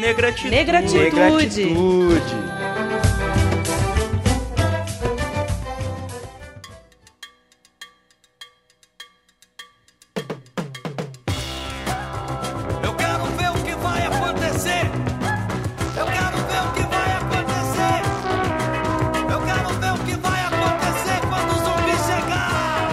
Negratitude. Negratitude. Negratitude. Eu quero ver o que vai acontecer. Eu quero ver o que vai acontecer. Eu quero ver o que vai acontecer quando o zumbi chegar.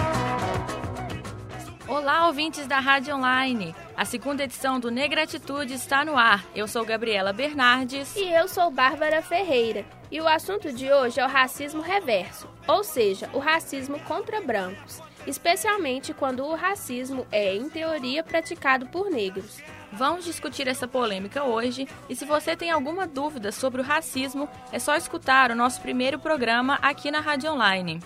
Olá, ouvintes da Rádio Online. A segunda edição do Negratitude está no ar. Eu sou Gabriela Bernardes. E eu sou Bárbara Ferreira. E o assunto de hoje é o racismo reverso, ou seja, o racismo contra brancos, especialmente quando o racismo é, em teoria, praticado por negros. Vamos discutir essa polêmica hoje. E se você tem alguma dúvida sobre o racismo, é só escutar o nosso primeiro programa aqui na Rádio Online.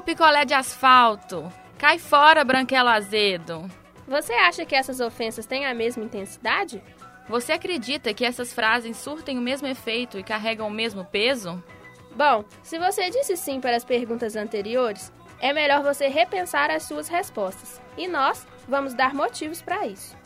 Ô picolé de asfalto, cai fora, branquelo azedo. Você acha que essas ofensas têm a mesma intensidade? Você acredita que essas frases surtem o mesmo efeito e carregam o mesmo peso? Bom, se você disse sim para as perguntas anteriores, é melhor você repensar as suas respostas. E nós vamos dar motivos para isso.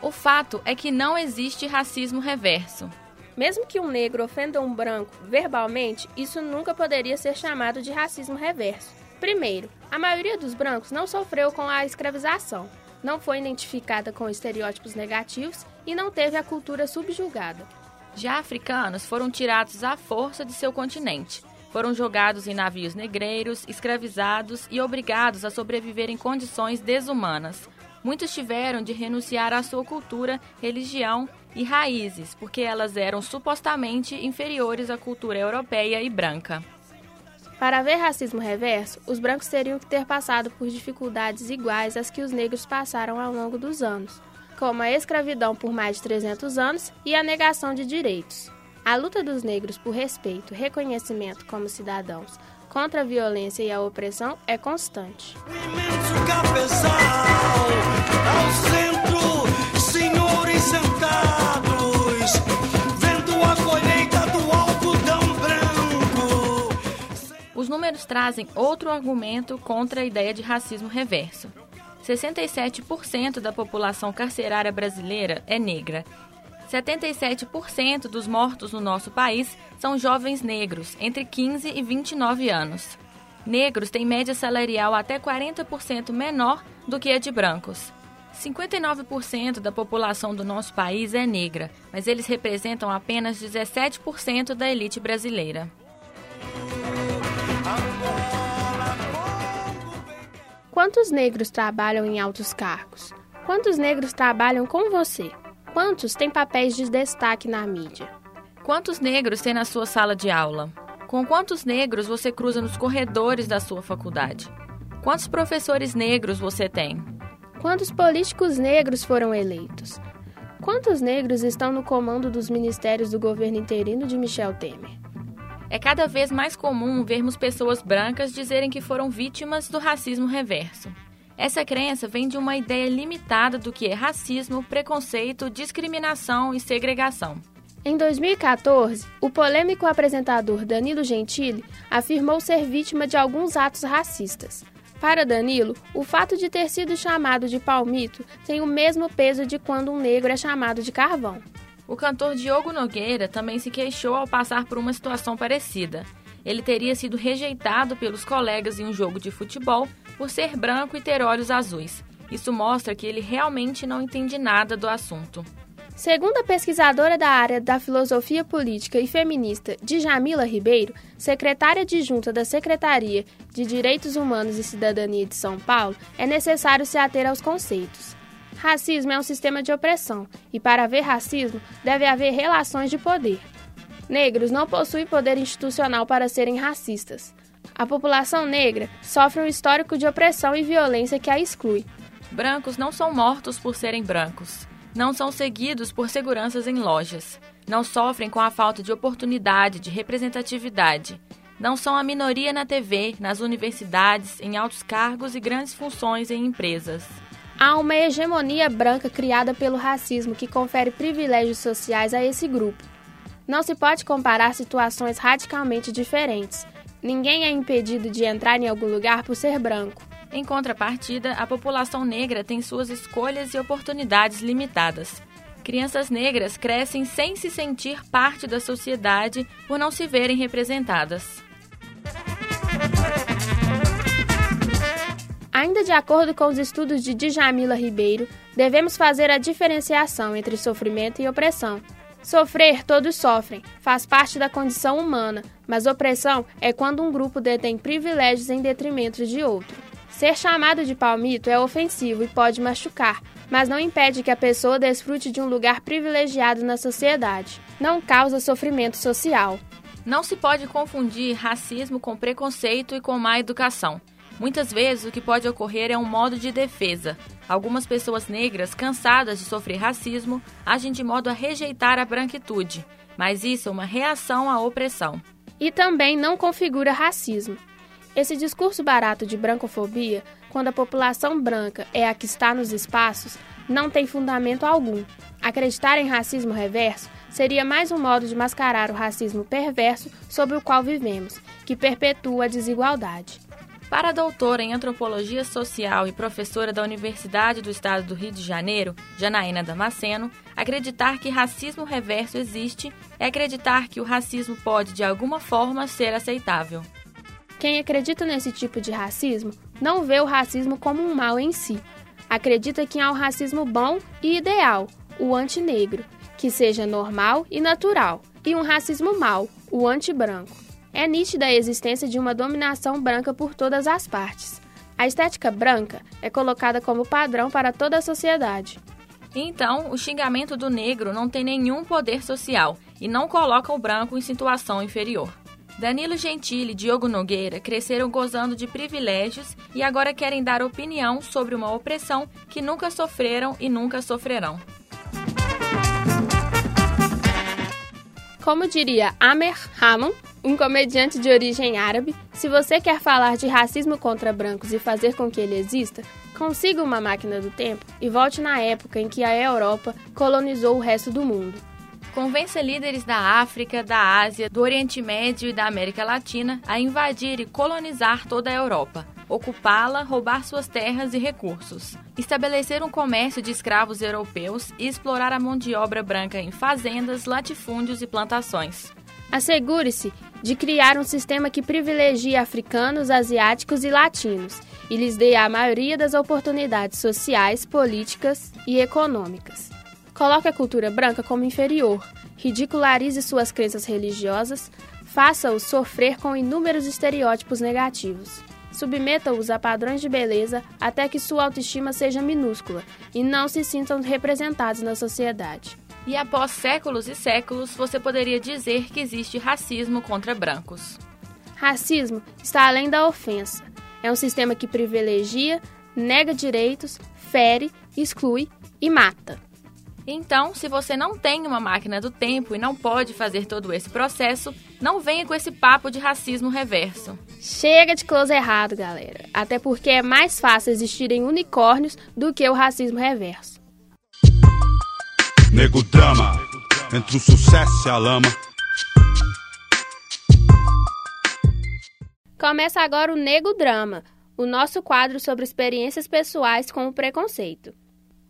O fato é que não existe racismo reverso. Mesmo que um negro ofenda um branco verbalmente, isso nunca poderia ser chamado de racismo reverso. Primeiro, a maioria dos brancos não sofreu com a escravização, não foi identificada com estereótipos negativos e não teve a cultura subjugada. Já africanos foram tirados à força de seu continente. Foram jogados em navios negreiros, escravizados e obrigados a sobreviver em condições desumanas. Muitos tiveram de renunciar à sua cultura, religião e raízes, porque elas eram supostamente inferiores à cultura europeia e branca. Para haver racismo reverso, os brancos teriam que ter passado por dificuldades iguais às que os negros passaram ao longo dos anos, como a escravidão por mais de 300 anos e a negação de direitos. A luta dos negros por respeito e reconhecimento como cidadãos contra a violência e a opressão é constante. O imenso cafezal ao centro, números trazem outro argumento contra a ideia de racismo reverso. 67% da população carcerária brasileira é negra. 77% dos mortos no nosso país são jovens negros, entre 15 e 29 anos. Negros têm média salarial até 40% menor do que a de brancos. 59% da população do nosso país é negra, mas eles representam apenas 17% da elite brasileira. Quantos negros trabalham em altos cargos? Quantos negros trabalham com você? Quantos têm papéis de destaque na mídia? Quantos negros tem na sua sala de aula? Com quantos negros você cruza nos corredores da sua faculdade? Quantos professores negros você tem? Quantos políticos negros foram eleitos? Quantos negros estão no comando dos ministérios do governo interino de Michel Temer? É cada vez mais comum vermos pessoas brancas dizerem que foram vítimas do racismo reverso. Essa crença vem de uma ideia limitada do que é racismo, preconceito, discriminação e segregação. Em 2014, o polêmico apresentador Danilo Gentili afirmou ser vítima de alguns atos racistas. Para Danilo, o fato de ter sido chamado de palmito tem o mesmo peso de quando um negro é chamado de carvão. O cantor Diogo Nogueira também se queixou ao passar por uma situação parecida. Ele teria sido rejeitado pelos colegas em um jogo de futebol por ser branco e ter olhos azuis. Isso mostra que ele realmente não entende nada do assunto. Segundo a pesquisadora da área da filosofia política e feminista Djamila Ribeiro, secretária adjunta da Secretaria de Direitos Humanos e Cidadania de São Paulo, é necessário se ater aos conceitos. Racismo é um sistema de opressão, e para haver racismo, deve haver relações de poder. Negros não possuem poder institucional para serem racistas. A população negra sofre um histórico de opressão e violência que a exclui. Brancos não são mortos por serem brancos. Não são seguidos por seguranças em lojas. Não sofrem com a falta de oportunidade, de representatividade. Não são a minoria na TV, nas universidades, em altos cargos e grandes funções em empresas. Há uma hegemonia branca criada pelo racismo que confere privilégios sociais a esse grupo. Não se pode comparar situações radicalmente diferentes. Ninguém é impedido de entrar em algum lugar por ser branco. Em contrapartida, a população negra tem suas escolhas e oportunidades limitadas. Crianças negras crescem sem se sentir parte da sociedade por não se verem representadas. Ainda de acordo com os estudos de Djamila Ribeiro, devemos fazer a diferenciação entre sofrimento e opressão. Sofrer, todos sofrem, faz parte da condição humana, mas opressão é quando um grupo detém privilégios em detrimento de outro. Ser chamado de palmito é ofensivo e pode machucar, mas não impede que a pessoa desfrute de um lugar privilegiado na sociedade. Não causa sofrimento social. Não se pode confundir racismo com preconceito e com má educação. Muitas vezes o que pode ocorrer é um modo de defesa. Algumas pessoas negras, cansadas de sofrer racismo, agem de modo a rejeitar a branquitude, mas isso é uma reação à opressão. E também não configura racismo. Esse discurso barato de brancofobia, quando a população branca é a que está nos espaços, não tem fundamento algum. Acreditar em racismo reverso seria mais um modo de mascarar o racismo perverso sobre o qual vivemos, que perpetua a desigualdade. Para a doutora em Antropologia Social e professora da Universidade do Estado do Rio de Janeiro, Janaína Damasceno, acreditar que racismo reverso existe é acreditar que o racismo pode, de alguma forma, ser aceitável. Quem acredita nesse tipo de racismo não vê o racismo como um mal em si. Acredita que há um racismo bom e ideal, o antinegro, que seja normal e natural, e um racismo mau, o anti-branco. É nítida a existência de uma dominação branca por todas as partes. A estética branca é colocada como padrão para toda a sociedade. Então, o xingamento do negro não tem nenhum poder social e não coloca o branco em situação inferior. Danilo Gentili e Diogo Nogueira cresceram gozando de privilégios e agora querem dar opinião sobre uma opressão que nunca sofreram e nunca sofrerão. Como diria Amer Hamon, um comediante de origem árabe, se você quer falar de racismo contra brancos e fazer com que ele exista, consiga uma máquina do tempo e volte na época em que a Europa colonizou o resto do mundo. Convença líderes da África, da Ásia, do Oriente Médio e da América Latina a invadir e colonizar toda a Europa, ocupá-la, roubar suas terras e recursos, estabelecer um comércio de escravos europeus e explorar a mão de obra branca em fazendas, latifúndios e plantações. Assegure-se de criar um sistema que privilegie africanos, asiáticos e latinos e lhes dê a maioria das oportunidades sociais, políticas e econômicas. Coloque a cultura branca como inferior, ridicularize suas crenças religiosas, faça-os sofrer com inúmeros estereótipos negativos. Submeta-os a padrões de beleza até que sua autoestima seja minúscula e não se sintam representados na sociedade. E após séculos e séculos, você poderia dizer que existe racismo contra brancos. Racismo está além da ofensa. É um sistema que privilegia, nega direitos, fere, exclui e mata. Então, se você não tem uma máquina do tempo e não pode fazer todo esse processo, não venha com esse papo de racismo reverso. Chega de close errado, galera. Até porque é mais fácil existirem unicórnios do que o racismo reverso. Nego drama, entre o sucesso e a lama. Começa agora o Nego Drama, o nosso quadro sobre experiências pessoais com o preconceito.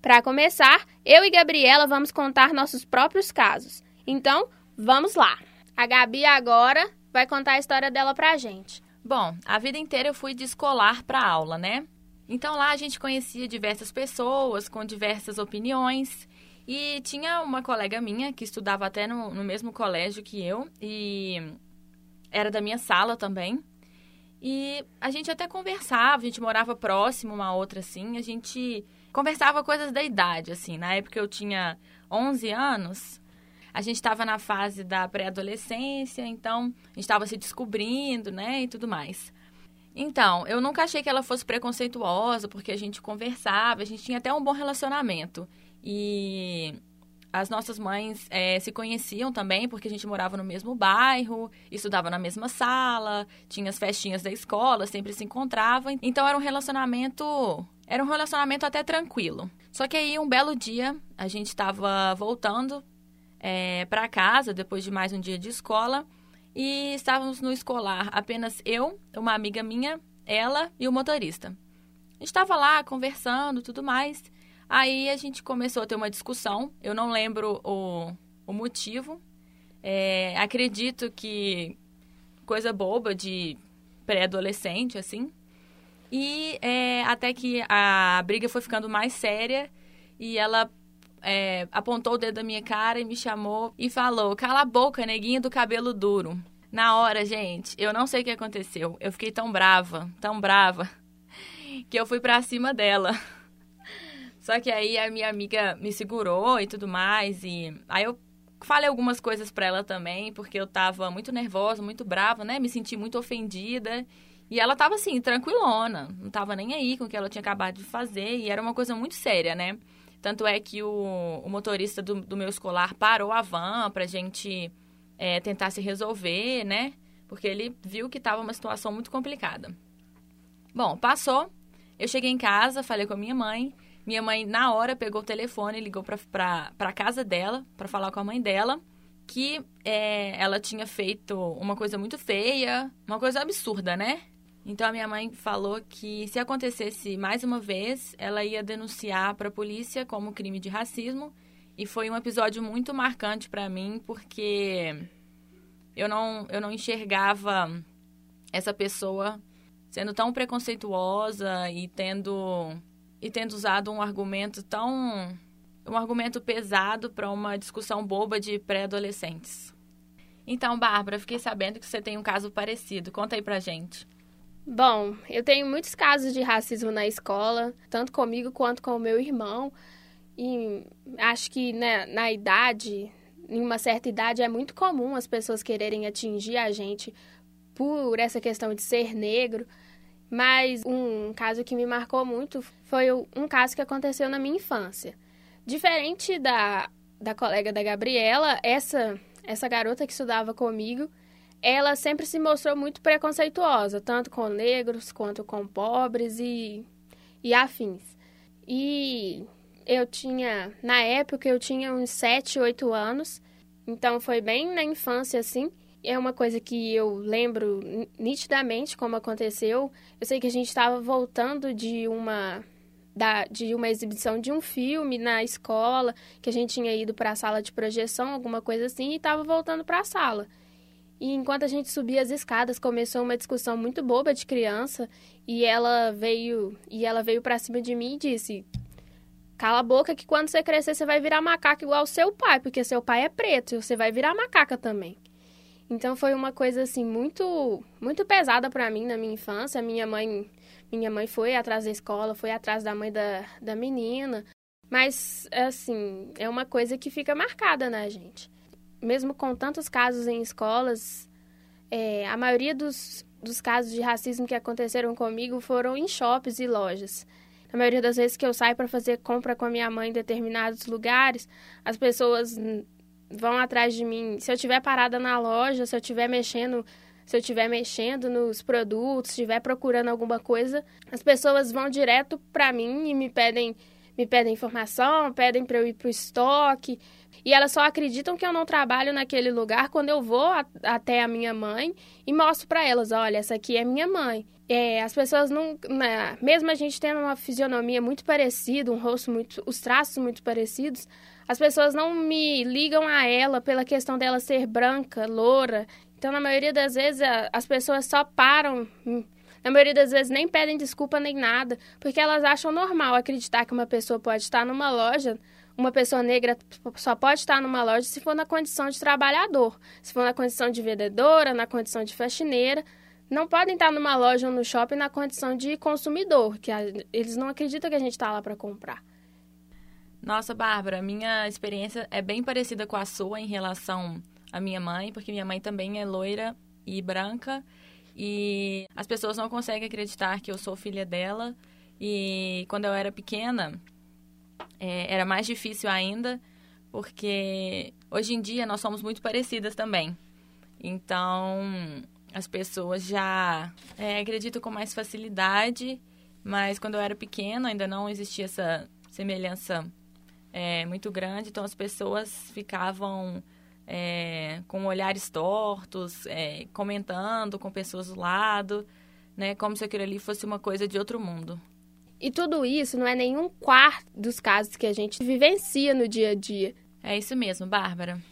Para começar, eu e Gabriela vamos contar nossos próprios casos. Então, vamos lá. A Gabi agora vai contar a história dela pra gente. Bom, a vida inteira eu fui de escolar para aula, né? Então lá a gente conhecia diversas pessoas com diversas opiniões e tinha uma colega minha que estudava até no, no mesmo colégio que eu e era da minha sala também. E a gente até conversava, a gente morava próximo uma outra assim, a gente conversava coisas da idade, assim. Na época eu tinha 11 anos, a gente estava na fase da pré-adolescência, então a gente estava se descobrindo, né, e tudo mais. Então, eu nunca achei que ela fosse preconceituosa, porque a gente conversava, a gente tinha até um bom relacionamento. E as nossas mães é, se conheciam também, porque a gente morava no mesmo bairro, estudava na mesma sala, tinha as festinhas da escola, sempre se encontravam. Então era um relacionamento. Era um relacionamento até tranquilo. Só que aí, um belo dia, a gente estava voltando é, para casa, depois de mais um dia de escola, e estávamos no escolar, apenas eu, uma amiga minha, ela e o motorista. A gente estava lá conversando tudo mais. Aí a gente começou a ter uma discussão. Eu não lembro o, o motivo. É, acredito que coisa boba de pré-adolescente, assim. E é, até que a briga foi ficando mais séria e ela é, apontou o dedo da minha cara e me chamou e falou: Cala a boca, neguinha do cabelo duro. Na hora, gente, eu não sei o que aconteceu. Eu fiquei tão brava, tão brava, que eu fui pra cima dela. Só que aí a minha amiga me segurou e tudo mais. E aí eu falei algumas coisas para ela também, porque eu tava muito nervosa, muito brava, né? Me senti muito ofendida. E ela tava assim, tranquilona, não tava nem aí com o que ela tinha acabado de fazer, e era uma coisa muito séria, né? Tanto é que o, o motorista do, do, meu escolar parou a van pra gente é, tentar se resolver, né? Porque ele viu que tava uma situação muito complicada. Bom, passou. Eu cheguei em casa, falei com a minha mãe. Minha mãe, na hora, pegou o telefone ligou pra casa dela, para falar com a mãe dela, que é, ela tinha feito uma coisa muito feia, uma coisa absurda, né? Então a minha mãe falou que se acontecesse mais uma vez, ela ia denunciar para a polícia como crime de racismo. E foi um episódio muito marcante para mim, porque eu não, eu não enxergava essa pessoa sendo tão preconceituosa e tendo e tendo usado um argumento tão um argumento pesado para uma discussão boba de pré-adolescentes. Então, Bárbara, fiquei sabendo que você tem um caso parecido. Conta aí pra gente. Bom, eu tenho muitos casos de racismo na escola, tanto comigo quanto com o meu irmão. E acho que né, na idade, em uma certa idade, é muito comum as pessoas quererem atingir a gente por essa questão de ser negro. Mas um caso que me marcou muito foi um caso que aconteceu na minha infância. Diferente da, da colega da Gabriela, essa, essa garota que estudava comigo, ela sempre se mostrou muito preconceituosa, tanto com negros quanto com pobres e, e afins. E eu tinha, na época, eu tinha uns 7, 8 anos, então foi bem na infância assim. É uma coisa que eu lembro nitidamente como aconteceu. Eu sei que a gente estava voltando de uma da, de uma exibição de um filme na escola, que a gente tinha ido para a sala de projeção, alguma coisa assim, e estava voltando para a sala. E enquanto a gente subia as escadas, começou uma discussão muito boba de criança, e ela veio, e ela veio para cima de mim e disse: "Cala a boca que quando você crescer você vai virar macaca igual seu pai, porque seu pai é preto, e você vai virar macaca também". Então foi uma coisa assim muito muito pesada para mim na minha infância. Minha mãe minha mãe foi atrás da escola, foi atrás da mãe da, da menina. Mas, assim, é uma coisa que fica marcada na gente mesmo com tantos casos em escolas, é, a maioria dos, dos casos de racismo que aconteceram comigo foram em shoppings e lojas. Na maioria das vezes que eu saio para fazer compra com a minha mãe em determinados lugares, as pessoas vão atrás de mim. Se eu estiver parada na loja, se eu estiver mexendo, se eu estiver mexendo nos produtos, estiver procurando alguma coisa, as pessoas vão direto para mim e me pedem me pedem informação, pedem para eu ir para o estoque, e elas só acreditam que eu não trabalho naquele lugar quando eu vou a, até a minha mãe e mostro para elas, olha, essa aqui é minha mãe. É, as pessoas não, né, mesmo a gente tendo uma fisionomia muito parecida, um rosto muito, os traços muito parecidos, as pessoas não me ligam a ela pela questão dela ser branca, loura. Então, na maioria das vezes, as pessoas só param na maioria das vezes nem pedem desculpa nem nada, porque elas acham normal acreditar que uma pessoa pode estar numa loja uma pessoa negra só pode estar numa loja se for na condição de trabalhador, se for na condição de vendedora, na condição de faxineira. Não podem estar numa loja ou no shopping na condição de consumidor, que eles não acreditam que a gente está lá para comprar. Nossa, Bárbara, minha experiência é bem parecida com a sua em relação à minha mãe, porque minha mãe também é loira e branca e as pessoas não conseguem acreditar que eu sou filha dela. E quando eu era pequena, é, era mais difícil ainda, porque hoje em dia nós somos muito parecidas também. Então, as pessoas já é, acreditam com mais facilidade, mas quando eu era pequena ainda não existia essa semelhança é, muito grande, então as pessoas ficavam é, com olhares tortos, é, comentando com pessoas do lado, né? Como se aquilo ali fosse uma coisa de outro mundo. E tudo isso não é nenhum quarto dos casos que a gente vivencia no dia a dia. É isso mesmo, Bárbara.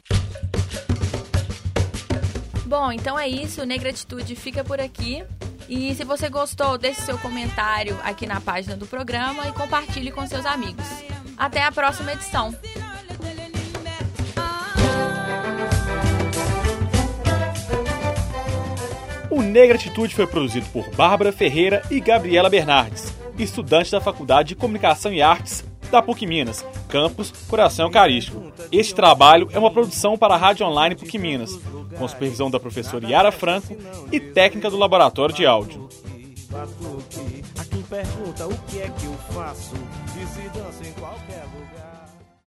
Bom, então é isso. Negratitude fica por aqui. E se você gostou, deixe seu comentário aqui na página do programa e compartilhe com seus amigos. Até a próxima edição. O Negratitude foi produzido por Bárbara Ferreira e Gabriela Bernardes, estudantes da Faculdade de Comunicação e Artes da PUC Minas, campus Coração Eucarístico. Este trabalho é uma produção para a Rádio Online PUC Minas, com supervisão da professora Yara Franco e técnica do Laboratório de Áudio. A quem pergunta o que é que eu faço, diz dança